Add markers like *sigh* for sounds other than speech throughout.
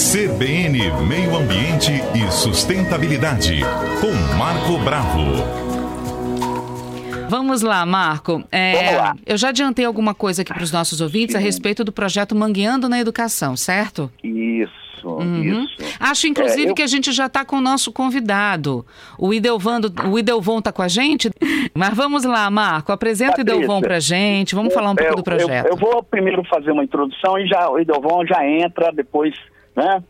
CBN Meio Ambiente e Sustentabilidade, com Marco Bravo. Vamos lá, Marco. É, Vamos lá. Eu já adiantei alguma coisa aqui para os nossos ouvintes a respeito do projeto Mangueando na Educação, certo? Isso, Uhum. isso. Acho, inclusive, É, eu- que a gente já está com o nosso convidado. O Idelvando, o Idelvon está com a gente? *laughs* Mas vamos lá, Marco. Apresenta o Patrícia, Idelvon para a gente. Vamos falar um pouco Eu- do projeto. Eu, eu vou primeiro fazer uma introdução e já, o Idelvon já entra depois, né,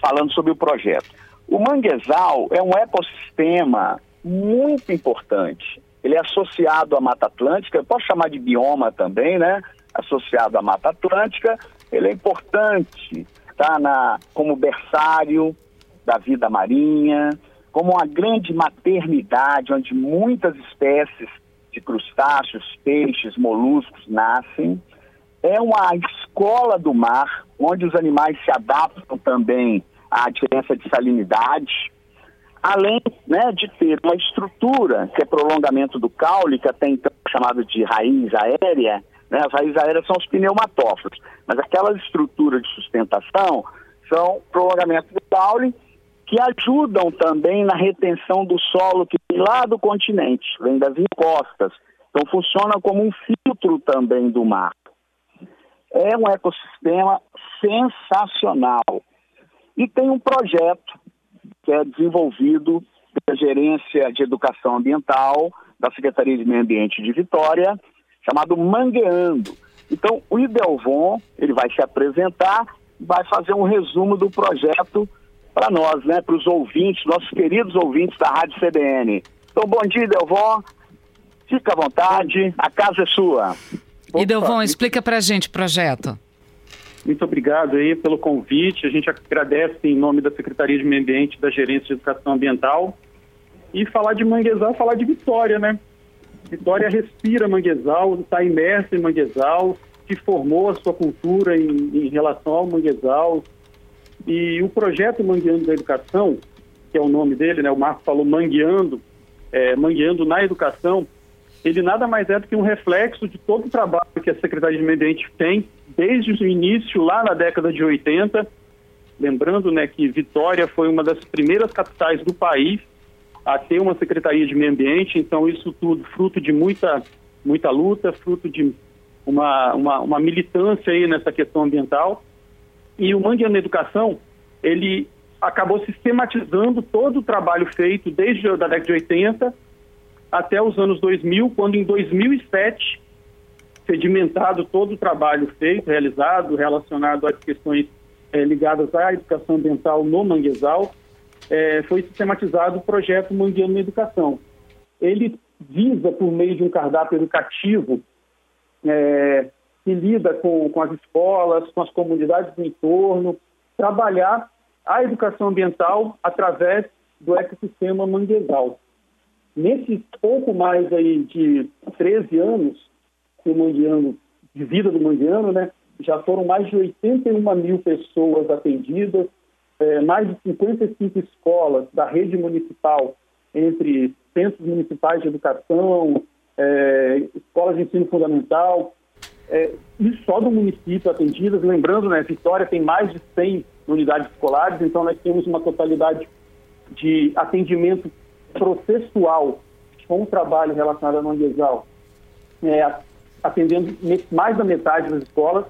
falando sobre o projeto. O manguezal é um ecossistema muito importante. Ele é associado à Mata Atlântica, eu posso chamar de bioma também, né? Associado à Mata Atlântica. Ele é importante, tá? Na, como berçário da vida marinha, como uma grande maternidade onde muitas espécies de crustáceos, peixes, moluscos nascem. É uma escola do mar, onde os animais se adaptam também à diferença de salinidade, além né, de ter uma estrutura que é prolongamento do caule, que até então é chamado de raiz aérea, né, as raízes aéreas são os pneumatóforos, mas aquelas estruturas de sustentação são prolongamento do caule que ajudam também na retenção do solo que vem lá do continente, vem das encostas. Então funciona como um filtro também do mar. É um ecossistema sensacional. E tem um projeto que é desenvolvido pela Gerência de Educação Ambiental da Secretaria de Meio Ambiente de Vitória, chamado Mangueando. Então, o Idelvon, ele vai se apresentar, vai fazer um resumo do projeto para nós, né, para os ouvintes, nossos queridos ouvintes da Rádio CBN. Então, bom dia, Idelvon. Fica à vontade, a casa é sua. Idelvon, explica para a gente o projeto. Muito obrigado aí pelo convite. A gente agradece em nome da Secretaria de Meio Ambiente, da Gerência de Educação Ambiental. E falar de manguezal, falar de Vitória, né? Vitória respira manguezal, está imersa em manguezal, se formou a sua cultura em, em relação ao manguezal. E o projeto Mangueando da Educação, que é o nome dele, né? O Marco falou Mangueando, é, Mangueando na Educação, ele nada mais é do que um reflexo de todo o trabalho que a Secretaria de Meio Ambiente tem desde o início, lá na década de 80. Lembrando né, que Vitória foi uma das primeiras capitais do país a ter uma Secretaria de Meio Ambiente, então isso tudo fruto de muita, muita luta, fruto de uma, uma, uma militância aí nessa questão ambiental. E o Mangue na Educação, ele acabou sistematizando todo o trabalho feito desde a da década de 80 até os anos 2000, quando em 2007 sedimentado todo o trabalho feito, realizado, relacionado às questões eh, ligadas à educação ambiental no manguezal, eh, foi sistematizado o projeto Mangueando na Educação. Ele visa, por meio de um cardápio educativo, eh, que lida com, com as escolas, com as comunidades do entorno, trabalhar a educação ambiental através do ecossistema manguezal. Nesses pouco mais aí de 13 anos, que o Mangueano, de vida do Mangueano, né, já foram mais de 81 mil pessoas atendidas, eh, mais de 55 escolas da rede municipal, entre centros municipais de educação, eh, escolas de ensino fundamental, eh, e só do município atendidas. Lembrando, né, Vitória tem mais de 100 unidades escolares, então nós temos uma totalidade de atendimento processual com o trabalho relacionado ao manguezal, é, atendendo mais da metade das escolas.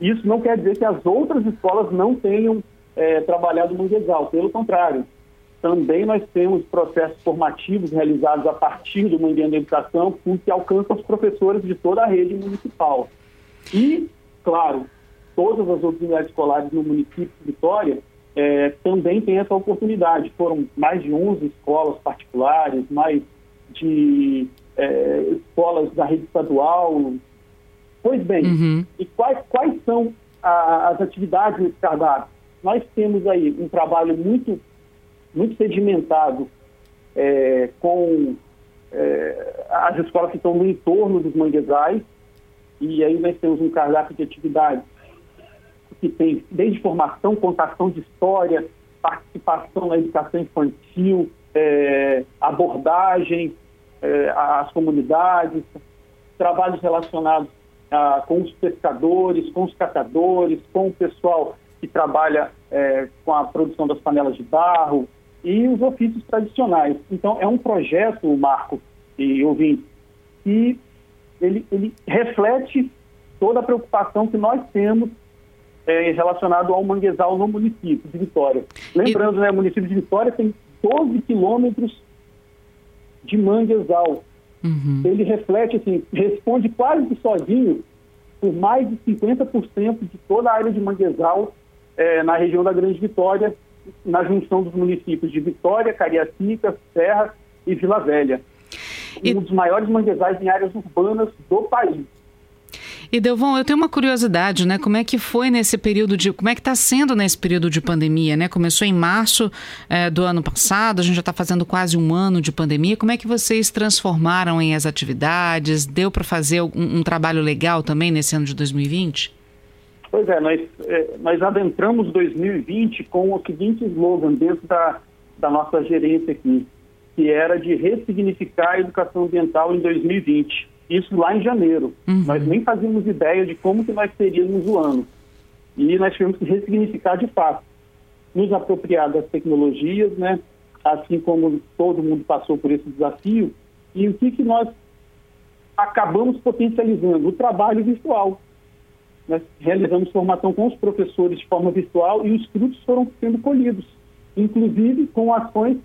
Isso não quer dizer que as outras escolas não tenham é, trabalhado o manguezal, pelo contrário. Também nós temos processos formativos realizados a partir do da Educação, que alcançam os professores de toda a rede municipal. E, claro, todas as outras unidades escolares no município de Vitória é, também têm essa oportunidade. Foram mais de 11 escolas particulares, mais de é, escolas da rede estadual. Pois bem, Uhum. e quais, quais são a- as atividades nesse cardápio? Nós temos aí um trabalho muito, muito sedimentado é, com é, as escolas que estão no entorno dos manguezais, e aí nós temos um cardápio de atividades que tem desde formação, contação de história, participação na educação infantil, é, abordagem é, às comunidades, trabalhos relacionados ah, com os pescadores, com os catadores, com o pessoal que trabalha é, com a produção das panelas de barro e os ofícios tradicionais. Então, é um projeto, Marco e ouvinte, que ele, ele reflete toda a preocupação que nós temos é, relacionado ao manguezal no município de Vitória. Lembrando, e... né, o município de Vitória tem 12 quilômetros de manguezal. Uhum. Ele reflete, assim, responde quase que sozinho por mais de 50% de toda a área de manguezal é, na região da Grande Vitória, na junção dos municípios de Vitória, Cariacica, Serra e Vila Velha. E... Um dos maiores manguezais em áreas urbanas do país. E Delvon, eu tenho uma curiosidade, né? Como é que foi nesse período de. Como é que está sendo nesse período de pandemia, né? Começou em março é, do ano passado, a gente já está fazendo quase um ano de pandemia. Como é que vocês transformaram em as atividades? Deu para fazer um, um, trabalho legal também nesse ano de 2020? Pois é, nós, é, nós adentramos 2020 com o seguinte slogan dentro da, da nossa gerência aqui, que era de ressignificar a educação ambiental em 2020 isso lá em janeiro. Uhum. Nós nem fazíamos ideia de como que nós teríamos o ano. E nós tivemos que ressignificar de fato, nos apropriar das tecnologias, né? assim como todo mundo passou por esse desafio, e o que, que nós acabamos potencializando? O trabalho virtual. Nós realizamos formação com os professores de forma virtual e os frutos foram sendo colhidos, inclusive com ações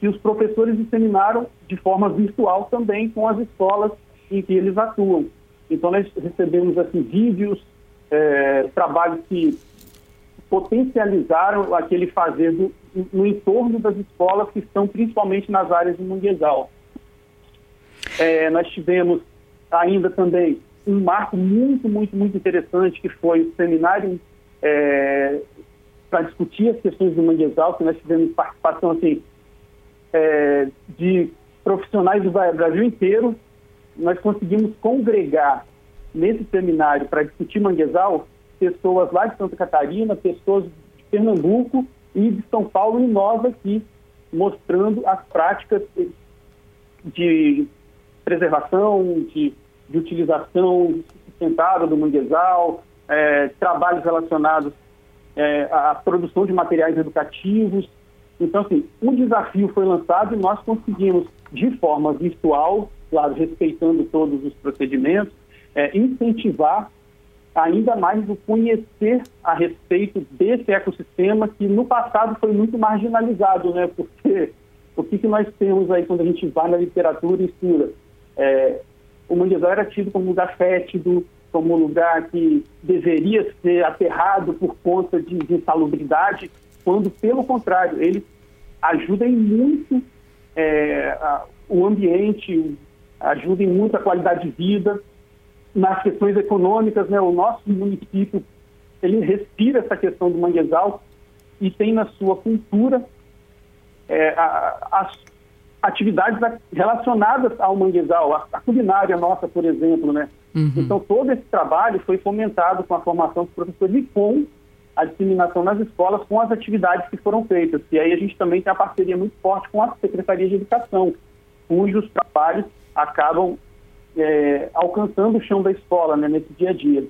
que os professores disseminaram de forma virtual também com as escolas em que eles atuam. Então, nós recebemos assim, vídeos, é, trabalhos que potencializaram aquele fazer do, no entorno das escolas que estão principalmente nas áreas de Munguezal. É, nós tivemos ainda também um marco muito, muito, muito interessante que foi o seminário é, para discutir as questões do manguezal, que nós tivemos participação assim, é, de profissionais do Brasil inteiro, nós conseguimos congregar nesse seminário para discutir manguezal pessoas lá de Santa Catarina, pessoas de Pernambuco e de São Paulo e nós aqui, mostrando as práticas de preservação, de, de utilização sustentável do manguezal, é, trabalhos relacionados é, à produção de materiais educativos. Então, assim, um desafio foi lançado e nós conseguimos, de forma virtual, claro, respeitando todos os procedimentos, é, incentivar ainda mais o conhecer a respeito desse ecossistema que no passado foi muito marginalizado, né? Porque o que, que nós temos aí quando a gente vai na literatura e estuda? É, o manguezal era tido como lugar fétido, como lugar que deveria ser aterrado por conta de, de insalubridade, quando, pelo contrário, ele ajuda em muito é, a, o ambiente, ajudem muito a qualidade de vida. Nas questões econômicas, né, o nosso município ele respira essa questão do manguezal e tem na sua cultura é, a, as atividades relacionadas ao manguezal, a, a, culinária nossa, por exemplo, né? Uhum. Então todo esse trabalho foi fomentado com a formação dos professores e com a disseminação nas escolas com as atividades que foram feitas. E aí a gente também tem a parceria muito forte com a Secretaria de Educação, cujos trabalhos acabam é, alcançando o chão da escola né, nesse dia a dia.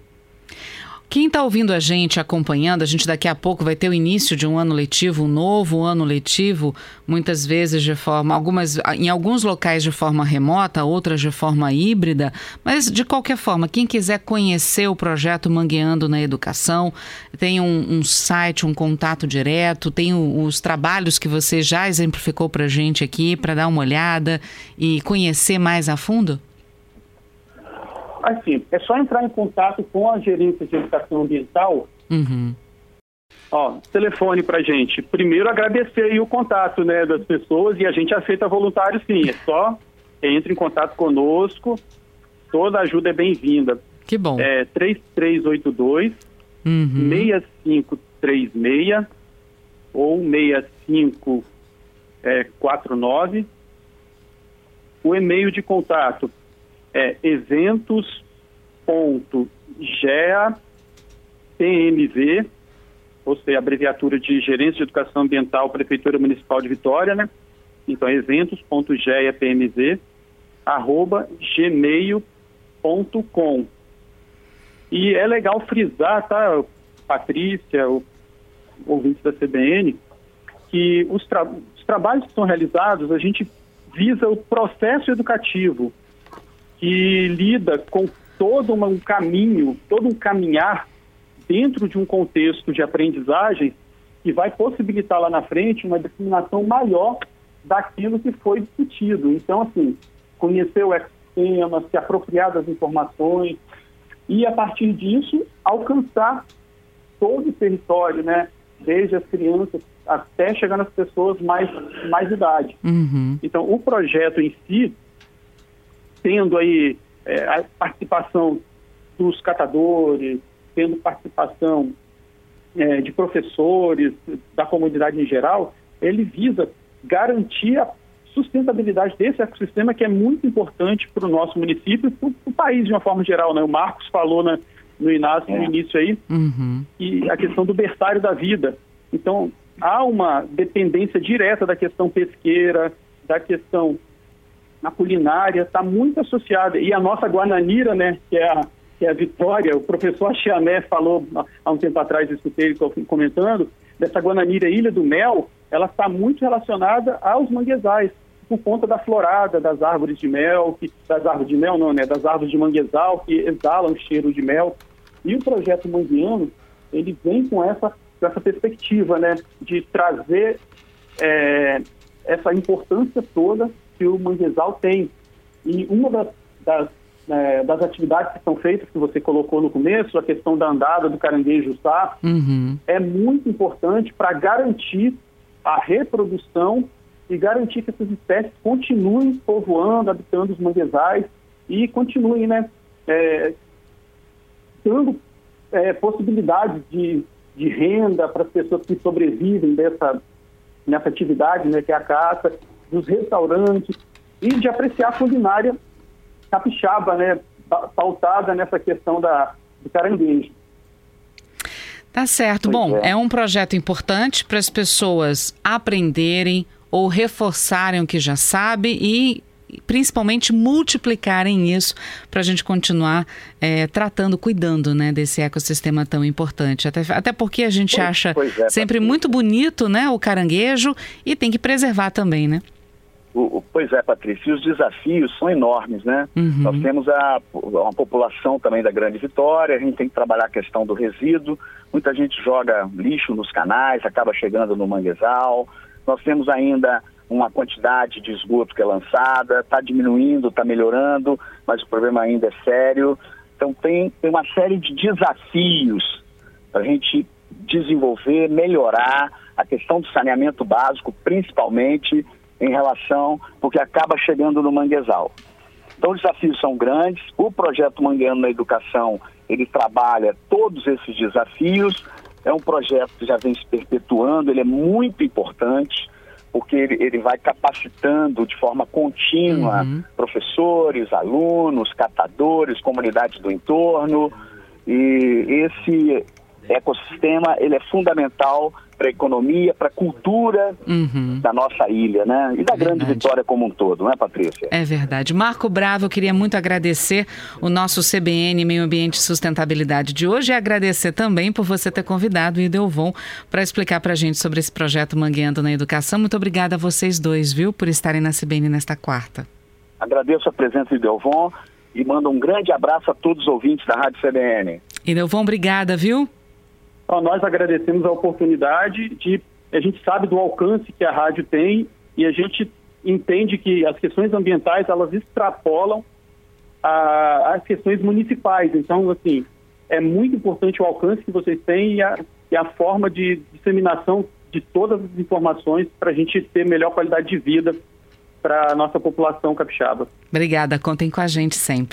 Quem está ouvindo a gente, acompanhando, a gente daqui a pouco vai ter o início de um ano letivo, um novo ano letivo, muitas vezes de forma, algumas, em alguns locais de forma remota, outras de forma híbrida, mas de qualquer forma, quem quiser conhecer o projeto Mangueando na Educação, tem um, um site, um contato direto, tem o, os trabalhos que você já exemplificou para a gente aqui, para dar uma olhada e conhecer mais a fundo? Assim, é só entrar em contato com a gerência de educação ambiental. Uhum. Ó, telefone pra gente. Primeiro agradecer o contato, né, das pessoas e a gente aceita voluntário sim. É só entre em contato conosco. Toda ajuda é bem-vinda. Que bom. É 3382 uhum. 6536 ou 6549. É, o e-mail de contato é eventos.geapmv, ou seja, abreviatura de Gerência de Educação Ambiental, Prefeitura Municipal de Vitória, né? Então, eventos.geapmv, arroba gmail.com. E é legal frisar, tá, Patrícia, o ouvintes da CBN que os, tra os trabalhos que são realizados, a gente visa o processo educativo que lida com todo um caminho, todo um caminhar dentro de um contexto de aprendizagem que vai possibilitar lá na frente uma disseminação maior daquilo que foi discutido. Então, assim, conhecer o ecossistema, se apropriar das informações e, a partir disso, alcançar todo o território, né? Desde as crianças até chegar nas pessoas mais, mais idade. Uhum. Então, o projeto em si, tendo aí é, a participação dos catadores, tendo participação é, de professores, da comunidade em geral, ele visa garantir a sustentabilidade desse ecossistema que é muito importante para o nosso município e para o país de uma forma geral. Né? O Marcos falou né, no Inácio, no é. início aí, uhum. e a questão do berçário da vida. Então, há uma dependência direta da questão pesqueira, da questão na culinária, está muito associada. E a nossa Guananira, né, que é a, que é a Vitória, o professor Chiané falou há um tempo atrás, escutei ele comentando, dessa Guananira Ilha do Mel, ela está muito relacionada aos manguezais, por conta da florada das árvores de mel, que, das árvores de mel não, né, das árvores de manguezal, que exalam cheiro de mel. E o projeto Manguiano, ele vem com essa com essa perspectiva, né, de trazer é, essa importância toda que o manguezal tem. E uma das, das, é, das, atividades que são feitas, que você colocou no começo, a questão da andada do caranguejo sá, uhum. é muito importante para garantir a reprodução e garantir que essas espécies continuem povoando, habitando os manguezais e continuem, né, é, dando é, possibilidades de de renda para as pessoas que sobrevivem dessa nessa atividade, né, que é a caça, dos restaurantes e de apreciar a culinária capixaba, né, pautada nessa questão da do caranguejo. Tá certo. Pois Bom, é. é um projeto importante para as pessoas aprenderem ou reforçarem o que já sabe e principalmente multiplicarem isso para a gente continuar é, tratando, cuidando né, desse ecossistema tão importante. Até, até porque a gente pois, acha pois é, sempre muito bonito né, o caranguejo e tem que preservar também, né? O, pois é, Patrícia, os desafios são enormes, né? Uhum. Nós temos a, uma população também da Grande Vitória, a gente tem que trabalhar a questão do resíduo, muita gente joga lixo nos canais, acaba chegando no manguezal, nós temos ainda uma quantidade de esgoto que é lançada, está diminuindo, está melhorando, mas o problema ainda é sério. Então tem, tem uma série de desafios para a gente desenvolver, melhorar a questão do saneamento básico, principalmente em relação, porque acaba chegando no manguezal. Então os desafios são grandes, o projeto Mangueano na Educação, ele trabalha todos esses desafios, é um projeto que já vem se perpetuando, ele é muito importante, porque ele, ele vai capacitando de forma contínua uhum. professores, alunos, catadores, comunidades do entorno. E esse ecossistema ele é fundamental para a economia, para a cultura uhum. da nossa ilha, né? E da grande Vitória como um todo, não é, Patrícia? É verdade. Marco Bravo, eu queria muito agradecer o nosso CBN Meio Ambiente e Sustentabilidade de hoje e agradecer também por você ter convidado o Idelvon para explicar para a gente sobre esse projeto Mangueando na Educação. Muito obrigada a vocês dois, viu, por estarem na CBN nesta quarta. Agradeço a presença de Idelvon e mando um grande abraço a todos os ouvintes da Rádio CBN. Idelvon, obrigada, viu? Então, nós agradecemos a oportunidade de. A gente sabe do alcance que a rádio tem e a gente entende que as questões ambientais elas extrapolam a, as questões municipais. Então, assim, é muito importante o alcance que vocês têm e a, e a forma de disseminação de todas as informações para a gente ter melhor qualidade de vida para a nossa população capixaba. Obrigada, contem com a gente sempre.